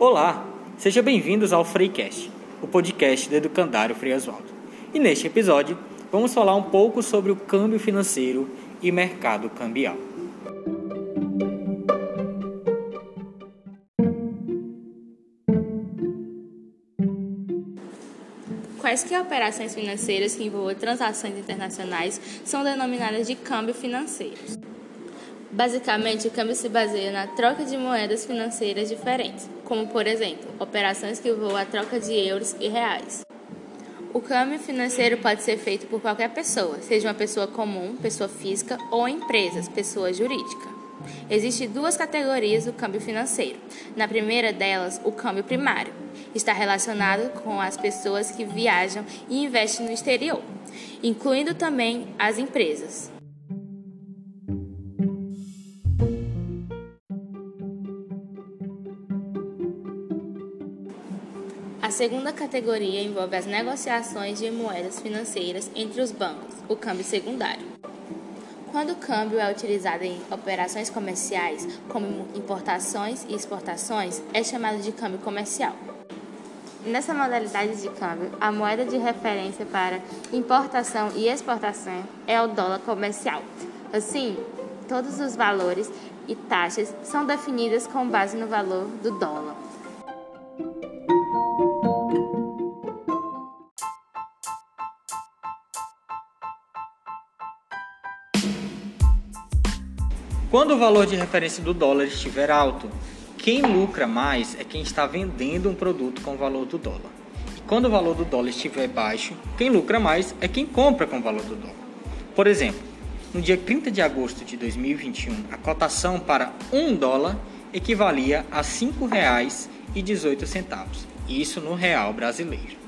Olá, sejam bem-vindos ao Freecast, o podcast do Educandário Frei Oswaldo. E neste episódio, vamos falar um pouco sobre o câmbio financeiro e mercado cambial. Quaisquer operações financeiras que envolvam transações internacionais são denominadas de câmbio financeiro. Basicamente, o câmbio se baseia na troca de moedas financeiras diferentes, como, por exemplo, operações que envolvam a troca de euros e reais. O câmbio financeiro pode ser feito por qualquer pessoa, seja uma pessoa comum, pessoa física ou empresas, pessoa jurídica. Existem duas categorias do câmbio financeiro. Na primeira delas, o câmbio primário está relacionado com as pessoas que viajam e investem no exterior, incluindo também as empresas. A segunda categoria envolve as negociações de moedas financeiras entre os bancos, o câmbio secundário. Quando o câmbio é utilizado em operações comerciais, como importações e exportações, é chamado de câmbio comercial. Nessa modalidade de câmbio, a moeda de referência para importação e exportação é o dólar comercial. Assim, todos os valores e taxas são definidas com base no valor do dólar. Quando o valor de referência do dólar estiver alto, quem lucra mais é quem está vendendo um produto com o valor do dólar. E quando o valor do dólar estiver baixo, quem lucra mais é quem compra com o valor do dólar. Por exemplo, no dia 30 de agosto de 2021, a cotação para um dólar equivalia a R$ 5,18, isso no real brasileiro.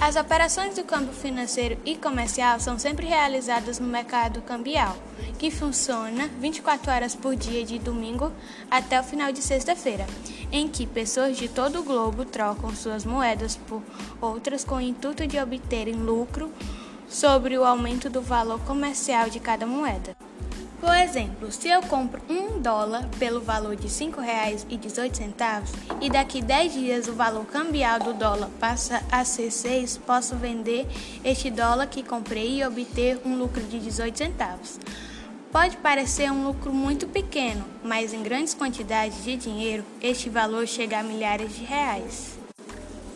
As operações do câmbio financeiro e comercial são sempre realizadas no mercado cambial, que funciona 24 horas por dia de domingo até o final de sexta-feira, em que pessoas de todo o globo trocam suas moedas por outras com o intuito de obterem lucro sobre o aumento do valor comercial de cada moeda. Por exemplo, se eu compro um dólar pelo valor de R$ 5,18 e daqui 10 dias o valor cambial do dólar passa a ser 6, posso vender este dólar que comprei e obter um lucro de 18 centavos. Pode parecer um lucro muito pequeno, mas em grandes quantidades de dinheiro, este valor chega a milhares de reais.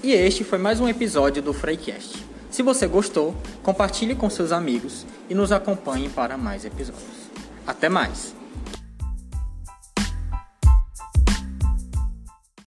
E este foi mais um episódio do Freecast. Se você gostou, compartilhe com seus amigos e nos acompanhe para mais episódios. Até mais!